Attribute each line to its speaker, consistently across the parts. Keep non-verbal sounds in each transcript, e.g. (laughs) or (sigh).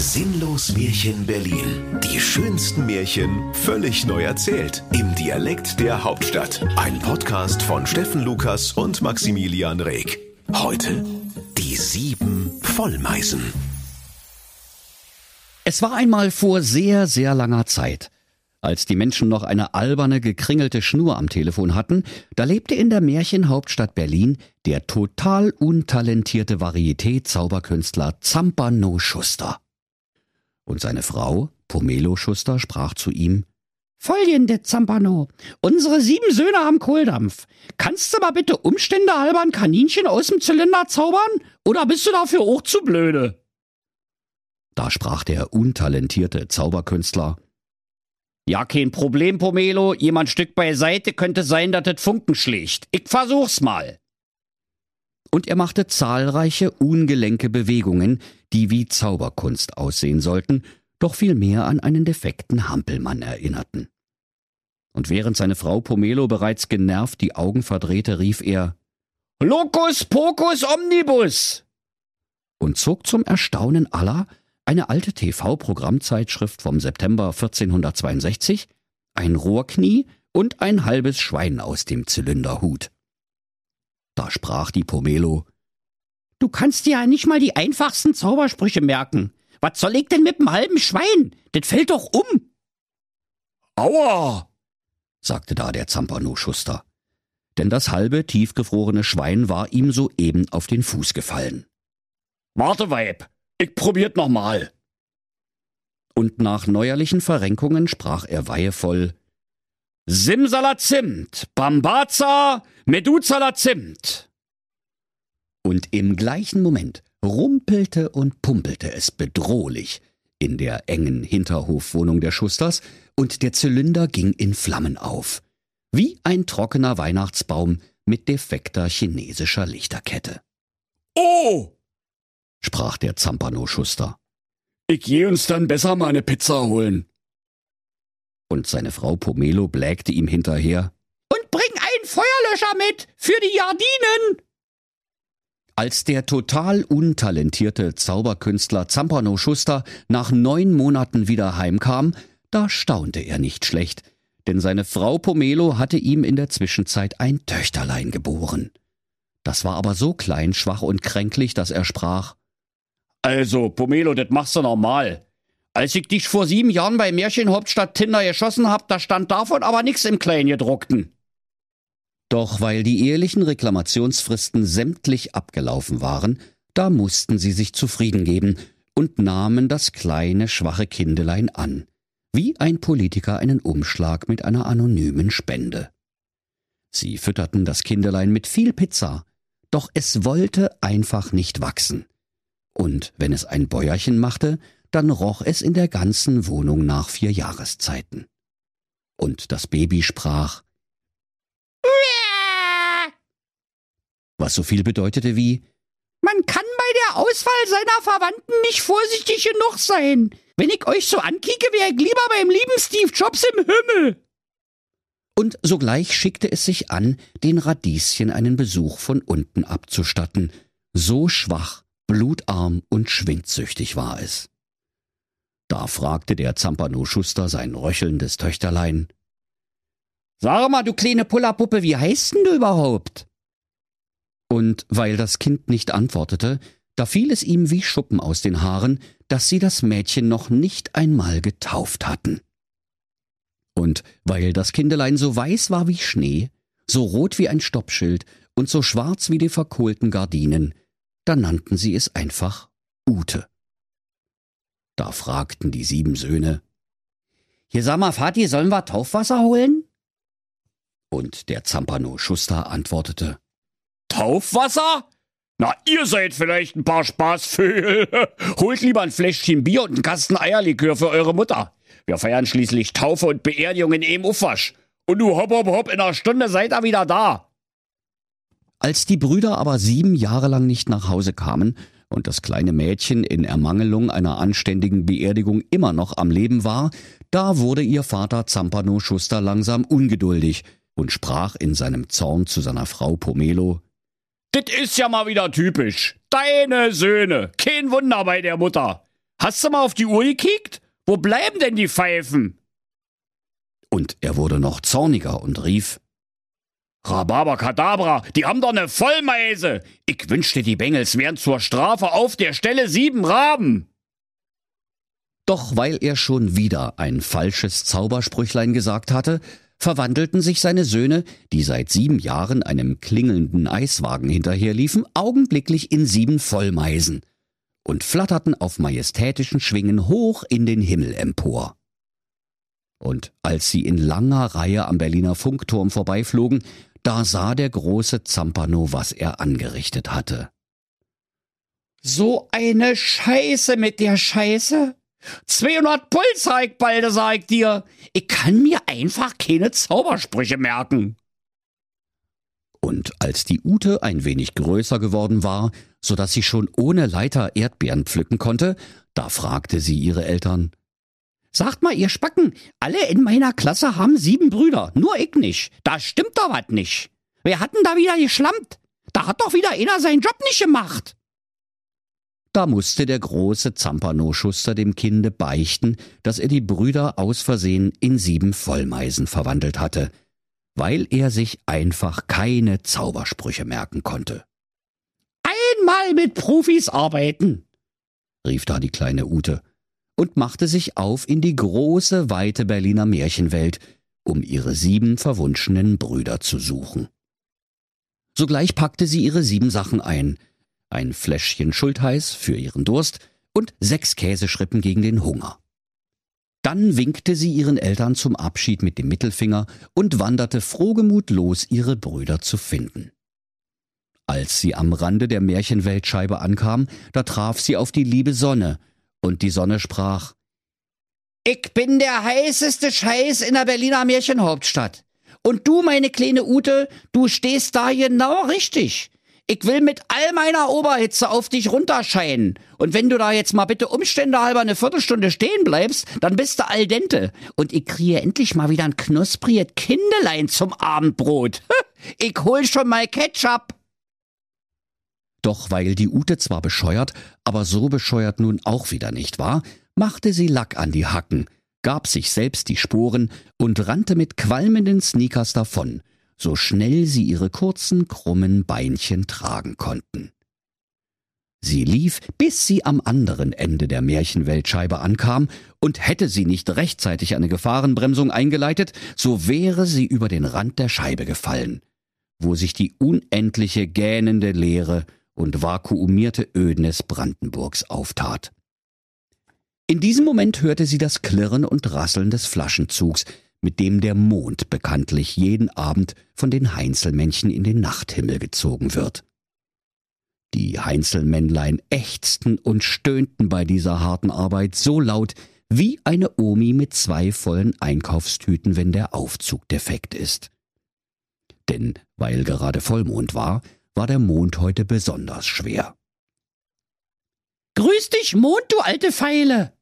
Speaker 1: Sinnlos Märchen Berlin. Die schönsten Märchen völlig neu erzählt. Im Dialekt der Hauptstadt. Ein Podcast von Steffen Lukas und Maximilian Reg. Heute die sieben Vollmeisen.
Speaker 2: Es war einmal vor sehr, sehr langer Zeit. Als die Menschen noch eine alberne, gekringelte Schnur am Telefon hatten, da lebte in der Märchenhauptstadt Berlin der total untalentierte Varieté-Zauberkünstler Zampano Schuster. Und seine Frau, Pomelo Schuster, sprach zu ihm,
Speaker 3: Folgende, Zampano. Unsere sieben Söhne haben Kohldampf. Kannst du mal bitte Umstände halber ein Kaninchen aus dem Zylinder zaubern? Oder bist du dafür auch zu blöde?
Speaker 2: Da sprach der untalentierte Zauberkünstler,
Speaker 3: ja, kein Problem, Pomelo. Jemand Stück beiseite könnte sein, dass das Funken schlägt. Ich versuch's mal.
Speaker 2: Und er machte zahlreiche ungelenke Bewegungen, die wie Zauberkunst aussehen sollten, doch vielmehr an einen defekten Hampelmann erinnerten. Und während seine Frau Pomelo bereits genervt die Augen verdrehte, rief er
Speaker 3: Locus pocus omnibus
Speaker 2: und zog zum Erstaunen aller eine alte TV-Programmzeitschrift vom September 1462, ein Rohrknie und ein halbes Schwein aus dem Zylinderhut. Da sprach die Pomelo.
Speaker 3: Du kannst dir ja nicht mal die einfachsten Zaubersprüche merken. Was soll ich denn mit dem halben Schwein? Das fällt doch um.
Speaker 2: Aua! sagte da der Zampano-Schuster. Denn das halbe tiefgefrorene Schwein war ihm soeben auf den Fuß gefallen.
Speaker 3: Warte, Weib, ich probiert noch mal.
Speaker 2: Und nach neuerlichen Verrenkungen sprach er weihevoll
Speaker 3: Simsalazimt, Bambaza, Meduzalazimt.
Speaker 2: Und im gleichen Moment rumpelte und pumpelte es bedrohlich in der engen Hinterhofwohnung der Schusters, und der Zylinder ging in Flammen auf, wie ein trockener Weihnachtsbaum mit defekter chinesischer Lichterkette.
Speaker 3: Oh!
Speaker 2: sprach der Zampano-Schuster.
Speaker 3: Ich geh uns dann besser mal eine Pizza holen.
Speaker 2: Und seine Frau Pomelo blägte ihm hinterher.
Speaker 3: Feuerlöscher mit für die Jardinen!
Speaker 2: Als der total untalentierte Zauberkünstler Zampano Schuster nach neun Monaten wieder heimkam, da staunte er nicht schlecht, denn seine Frau Pomelo hatte ihm in der Zwischenzeit ein Töchterlein geboren. Das war aber so klein, schwach und kränklich, dass er sprach
Speaker 3: also, Pomelo, das machst du normal. Als ich dich vor sieben Jahren bei Märchenhauptstadt Tinder geschossen hab, da stand davon aber nix im Kleingedruckten.
Speaker 2: Doch weil die ehelichen Reklamationsfristen sämtlich abgelaufen waren, da mussten sie sich zufrieden geben und nahmen das kleine, schwache Kindelein an, wie ein Politiker einen Umschlag mit einer anonymen Spende. Sie fütterten das Kindelein mit viel Pizza, doch es wollte einfach nicht wachsen und wenn es ein Bäuerchen machte, dann roch es in der ganzen Wohnung nach vier Jahreszeiten. Und das Baby sprach was so viel bedeutete wie
Speaker 3: Man kann bei der Auswahl seiner Verwandten nicht vorsichtig genug sein. Wenn ich euch so ankicke, wäre ich lieber beim lieben Steve Jobs im Himmel.
Speaker 2: Und sogleich schickte es sich an, den Radieschen einen Besuch von unten abzustatten, so schwach, blutarm und schwindsüchtig war es. Da fragte der Zampano-Schuster sein röchelndes Töchterlein.
Speaker 3: Sag mal, du kleine Pullerpuppe, wie heißt denn du überhaupt?
Speaker 2: Und weil das Kind nicht antwortete, da fiel es ihm wie Schuppen aus den Haaren, dass sie das Mädchen noch nicht einmal getauft hatten. Und weil das Kindelein so weiß war wie Schnee, so rot wie ein Stoppschild und so schwarz wie die verkohlten Gardinen, da nannten sie es einfach Ute. Da fragten die sieben Söhne,
Speaker 3: Hier sag mal, Vati, sollen wir Taufwasser holen?
Speaker 2: Und der Zampano Schuster antwortete,
Speaker 3: Taufwasser? Na, ihr seid vielleicht ein paar Spaßvögel. (laughs) Holt lieber ein Fläschchen Bier und einen Kasten Eierlikör für eure Mutter. Wir feiern schließlich Taufe und Beerdigung in em Uffasch. Und du hopp, hopp, hopp, in einer Stunde seid ihr wieder da.
Speaker 2: Als die Brüder aber sieben Jahre lang nicht nach Hause kamen und das kleine Mädchen in Ermangelung einer anständigen Beerdigung immer noch am Leben war, da wurde ihr Vater Zampano Schuster langsam ungeduldig und sprach in seinem Zorn zu seiner Frau Pomelo
Speaker 3: Dit ist ja mal wieder typisch. Deine Söhne. Kein Wunder bei der Mutter. Hast du mal auf die Uhr gekickt? Wo bleiben denn die Pfeifen?
Speaker 2: Und er wurde noch zorniger und rief,
Speaker 3: Rhabarbakadabra, die haben doch ne Vollmeise. Ich wünschte, die Bengels wären zur Strafe auf der Stelle sieben Raben.
Speaker 2: Doch weil er schon wieder ein falsches Zaubersprüchlein gesagt hatte, verwandelten sich seine Söhne, die seit sieben Jahren einem klingelnden Eiswagen hinterherliefen, augenblicklich in sieben Vollmeisen und flatterten auf majestätischen Schwingen hoch in den Himmel empor. Und als sie in langer Reihe am Berliner Funkturm vorbeiflogen, da sah der große Zampano, was er angerichtet hatte.
Speaker 3: So eine Scheiße mit der Scheiße. 200 Puls zeigt balde, sag ich dir. Ich kann mir einfach keine Zaubersprüche merken.
Speaker 2: Und als die Ute ein wenig größer geworden war, so dass sie schon ohne Leiter Erdbeeren pflücken konnte, da fragte sie ihre Eltern.
Speaker 3: Sagt mal, ihr Spacken, alle in meiner Klasse haben sieben Brüder, nur ich nicht. Da stimmt doch was nicht. Wer hat denn da wieder geschlampt? Da hat doch wieder einer seinen Job nicht gemacht.
Speaker 2: Da musste der große Zampano-Schuster dem Kinde beichten, dass er die Brüder aus Versehen in sieben Vollmeisen verwandelt hatte, weil er sich einfach keine Zaubersprüche merken konnte.
Speaker 3: Einmal mit Profis arbeiten,
Speaker 2: rief da die kleine Ute und machte sich auf in die große, weite Berliner Märchenwelt, um ihre sieben verwunschenen Brüder zu suchen. Sogleich packte sie ihre sieben Sachen ein, ein Fläschchen Schultheiß für ihren Durst und sechs Käseschrippen gegen den Hunger. Dann winkte sie ihren Eltern zum Abschied mit dem Mittelfinger und wanderte frohgemut los, ihre Brüder zu finden. Als sie am Rande der Märchenweltscheibe ankam, da traf sie auf die liebe Sonne, und die Sonne sprach
Speaker 3: Ich bin der heißeste Scheiß in der Berliner Märchenhauptstadt. Und du, meine kleine Ute, du stehst da genau richtig. Ich will mit all meiner Oberhitze auf dich runterscheinen. Und wenn du da jetzt mal bitte Umstände halber eine Viertelstunde stehen bleibst, dann bist du al dente. Und ich kriege endlich mal wieder ein knuspriges Kindelein zum Abendbrot. (laughs) Ich hol schon mal Ketchup.
Speaker 2: Doch weil die Ute zwar bescheuert, aber so bescheuert nun auch wieder nicht war, machte sie Lack an die Hacken, gab sich selbst die Sporen und rannte mit qualmenden Sneakers davon, so schnell sie ihre kurzen, krummen Beinchen tragen konnten. Sie lief, bis sie am anderen Ende der Märchenweltscheibe ankam, und hätte sie nicht rechtzeitig eine Gefahrenbremsung eingeleitet, so wäre sie über den Rand der Scheibe gefallen, wo sich die unendliche gähnende Leere und vakuumierte Ödnis Brandenburgs auftat. In diesem Moment hörte sie das Klirren und Rasseln des Flaschenzugs, mit dem der Mond bekanntlich jeden Abend von den Heinzelmännchen in den Nachthimmel gezogen wird. Die Heinzelmännlein ächzten und stöhnten bei dieser harten Arbeit so laut wie eine Omi mit zwei vollen Einkaufstüten, wenn der Aufzug defekt ist. Denn weil gerade Vollmond war, war der Mond heute besonders schwer.
Speaker 3: Grüß dich, Mond, du alte Feile,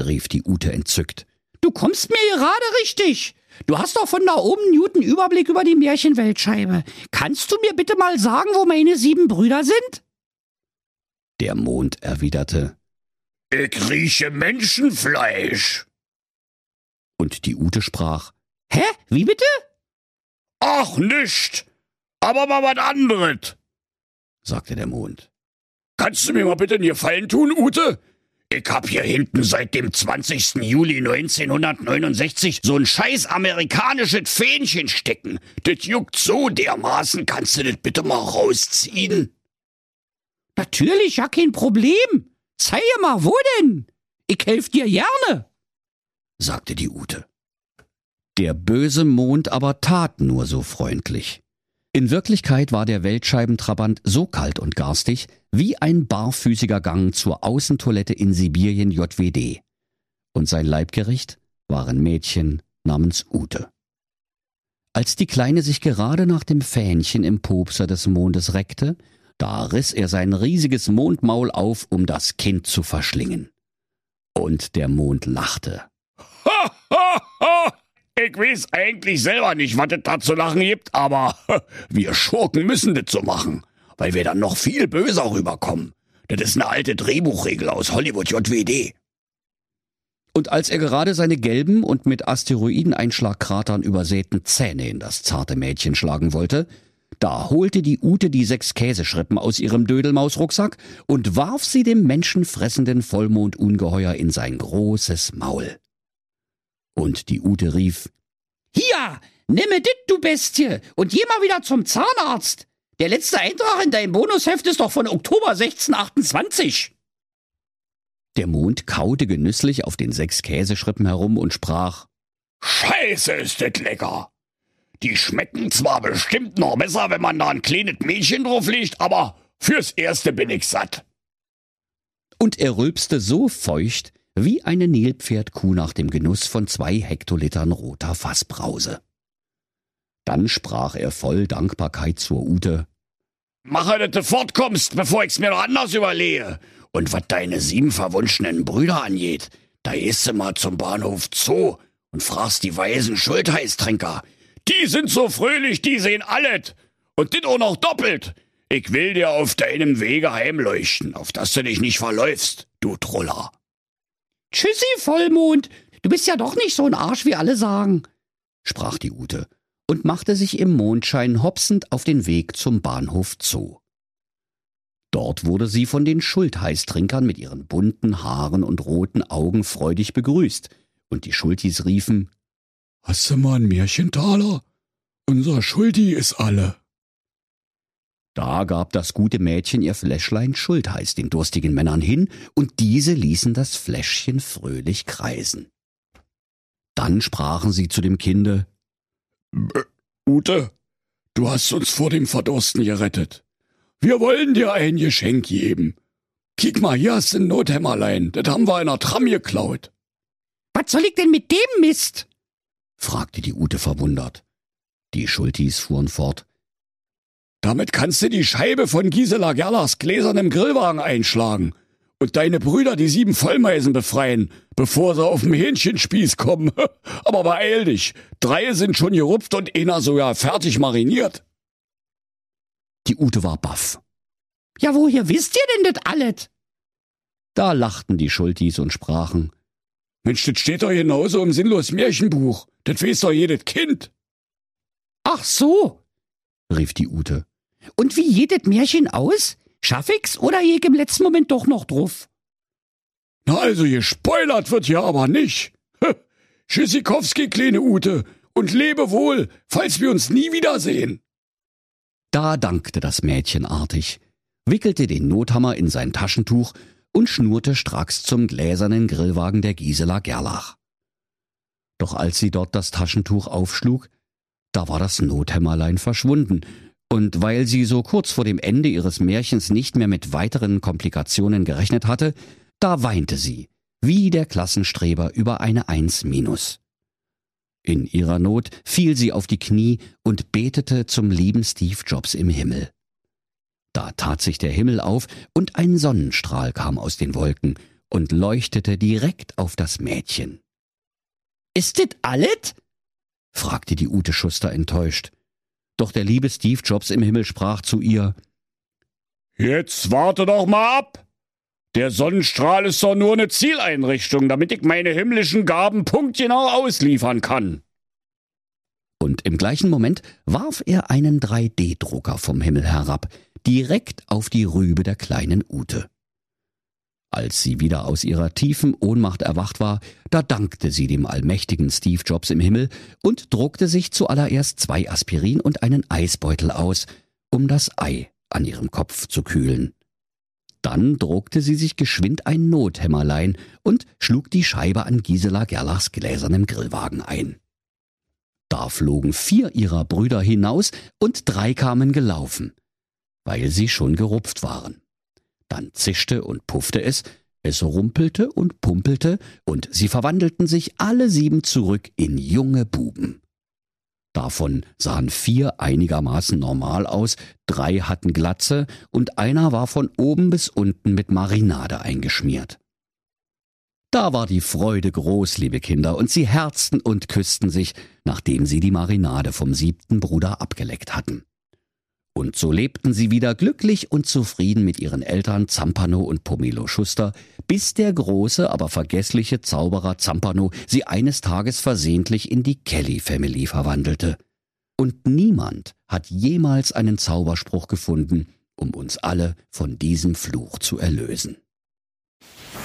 Speaker 2: rief die Ute entzückt.
Speaker 3: Du kommst mir gerade richtig. Du hast doch von da oben Newton Überblick über die Märchenweltscheibe. Kannst du mir bitte mal sagen, wo meine sieben Brüder sind?
Speaker 2: Der Mond erwiderte,
Speaker 3: Ich rieche Menschenfleisch.
Speaker 2: Und die Ute sprach,
Speaker 3: Hä? Wie bitte?
Speaker 4: Ach, nicht aber mal was anderes,
Speaker 2: sagte der Mond.
Speaker 4: Kannst du mir mal bitte einen Gefallen tun, Ute? Ich hab hier hinten seit dem 20. Juli 1969 so ein scheiß amerikanisches Fähnchen stecken. Das juckt so dermaßen. Kannst du das bitte mal rausziehen?
Speaker 3: Natürlich, ja kein Problem. Zeige mal, wo denn? Ich helf dir gerne,
Speaker 2: sagte die Ute. Der böse Mond aber tat nur so freundlich. In Wirklichkeit war der Weltscheibentrabant so kalt und garstig wie ein barfüßiger Gang zur Außentoilette in Sibirien JWD. Und sein Leibgericht waren Mädchen namens Ute. Als die Kleine sich gerade nach dem Fähnchen im Popser des Mondes reckte, da riss er sein riesiges Mondmaul auf, um das Kind zu verschlingen. Und der Mond lachte.
Speaker 4: Ha, ha, ha! Ich weiß eigentlich selber nicht, was es da zu lachen gibt, aber (laughs) wir Schurken müssen das so machen, weil wir dann noch viel böser rüberkommen. Das ist eine alte Drehbuchregel aus Hollywood JWD.
Speaker 2: Und als er gerade seine gelben und mit Asteroideneinschlagkratern übersäten Zähne in das zarte Mädchen schlagen wollte, da holte die Ute die sechs Käseschrippen aus ihrem Dödelmausrucksack und warf sie dem menschenfressenden Vollmondungeheuer in sein großes Maul. Und die Ute rief,
Speaker 3: Hier, nimme dit, du Bestie, und geh mal wieder zum Zahnarzt. Der letzte Eintrag in deinem Bonusheft ist doch von Oktober 1628.
Speaker 2: Der Mond kaute genüsslich auf den sechs Käseschrippen herum und sprach,
Speaker 4: Scheiße, ist das lecker. Die schmecken zwar bestimmt noch besser, wenn man da ein kleines Mädchen drauf legt, aber fürs Erste bin ich satt.
Speaker 2: Und er rülpste so feucht wie eine Nilpferdkuh nach dem Genuss von zwei Hektolitern roter Fassbrause. Dann sprach er voll Dankbarkeit zur Ute.
Speaker 4: Mache, dass du fortkommst, bevor ich's mir noch anders überlehe. Und was deine sieben verwunschenen Brüder angeht, da gehst du mal zum Bahnhof Zoo und fragst die weisen Schultheißtrinker. Die sind so fröhlich, die sehen alles. Und dit auch noch doppelt. Ich will dir auf deinem Wege heimleuchten, auf dass du dich nicht verläufst, du Troller.
Speaker 3: Tschüssi, Vollmond. Du bist ja doch nicht so ein Arsch, wie alle sagen,
Speaker 2: sprach die Ute und machte sich im Mondschein hopsend auf den Weg zum Bahnhof Zoo. Dort wurde sie von den Schultheißtrinkern mit ihren bunten Haaren und roten Augen freudig begrüßt, und die Schultis riefen
Speaker 4: Hast du mal ein Märchentaler? Unser Schulti ist alle.
Speaker 2: Da gab das gute Mädchen ihr Fläschlein Schultheiß den durstigen Männern hin, und diese ließen das Fläschchen fröhlich kreisen. Dann sprachen sie zu dem Kinde
Speaker 4: Ute, du hast uns vor dem Verdursten gerettet. Wir wollen dir ein Geschenk geben. Kick mal, hier hast du ein Nothämmerlein. Das haben wir einer Tram geklaut.
Speaker 3: Was soll ich denn mit dem Mist?
Speaker 2: fragte die Ute verwundert. Die Schultis fuhren fort.
Speaker 4: Damit kannst du die Scheibe von Gisela Gerlachs gläsernem Grillwagen einschlagen und deine Brüder die sieben Vollmeisen befreien, bevor sie auf dem Hähnchenspieß kommen. (laughs) Aber beeil dich. Drei sind schon gerupft und einer sogar fertig mariniert.
Speaker 2: Die Ute war baff.
Speaker 3: Ja, woher wisst ihr denn das alles?
Speaker 2: Da lachten die Schultis und sprachen.
Speaker 4: Mensch, das steht doch genauso im sinnlos Märchenbuch. Das weiß doch jedes Kind.
Speaker 3: Ach so,
Speaker 2: rief die Ute.
Speaker 3: Und wie jedes Märchen aus? Schaff ich's oder jeg im letzten Moment doch noch drauf?
Speaker 4: Na also, gespoilert wird ja aber nicht. Tschüssikowski, kleine Ute, und lebe wohl, falls wir uns nie wiedersehen.
Speaker 2: Da dankte das Mädchen artig, wickelte den Nothammer in sein Taschentuch und schnurrte stracks zum gläsernen Grillwagen der Gisela Gerlach. Doch als sie dort das Taschentuch aufschlug, da war das Nothämmerlein verschwunden, und weil sie so kurz vor dem Ende ihres Märchens nicht mehr mit weiteren Komplikationen gerechnet hatte, da weinte sie, wie der Klassenstreber über eine Eins minus. In ihrer Not fiel sie auf die Knie und betete zum lieben Steve Jobs im Himmel. Da tat sich der Himmel auf, und ein Sonnenstrahl kam aus den Wolken und leuchtete direkt auf das Mädchen.
Speaker 3: Ist dit alles?
Speaker 2: fragte die Ute Schuster enttäuscht. Doch der liebe Steve Jobs im Himmel sprach zu ihr
Speaker 4: Jetzt warte doch mal ab. Der Sonnenstrahl ist doch nur eine Zieleinrichtung, damit ich meine himmlischen Gaben punktgenau ausliefern kann.
Speaker 2: Und im gleichen Moment warf er einen 3D-Drucker vom Himmel herab, direkt auf die Rübe der kleinen Ute. Als sie wieder aus ihrer tiefen Ohnmacht erwacht war, da dankte sie dem allmächtigen Steve Jobs im Himmel und druckte sich zuallererst zwei Aspirin und einen Eisbeutel aus, um das Ei an ihrem Kopf zu kühlen. Dann druckte sie sich geschwind ein Nothämmerlein und schlug die Scheibe an Gisela Gerlachs gläsernem Grillwagen ein. Da flogen vier ihrer Brüder hinaus und drei kamen gelaufen, weil sie schon gerupft waren. Dann zischte und puffte es, es rumpelte und pumpelte, und sie verwandelten sich alle sieben zurück in junge Buben. Davon sahen vier einigermaßen normal aus, drei hatten Glatze und einer war von oben bis unten mit Marinade eingeschmiert. Da war die Freude groß, liebe Kinder, und sie herzten und küssten sich, nachdem sie die Marinade vom siebten Bruder abgeleckt hatten. Und so lebten sie wieder glücklich und zufrieden mit ihren Eltern Zampano und Pomelo Schuster, bis der große, aber vergessliche Zauberer Zampano sie eines Tages versehentlich in die Kelly Family verwandelte. Und niemand hat jemals einen Zauberspruch gefunden, um uns alle von diesem Fluch zu erlösen.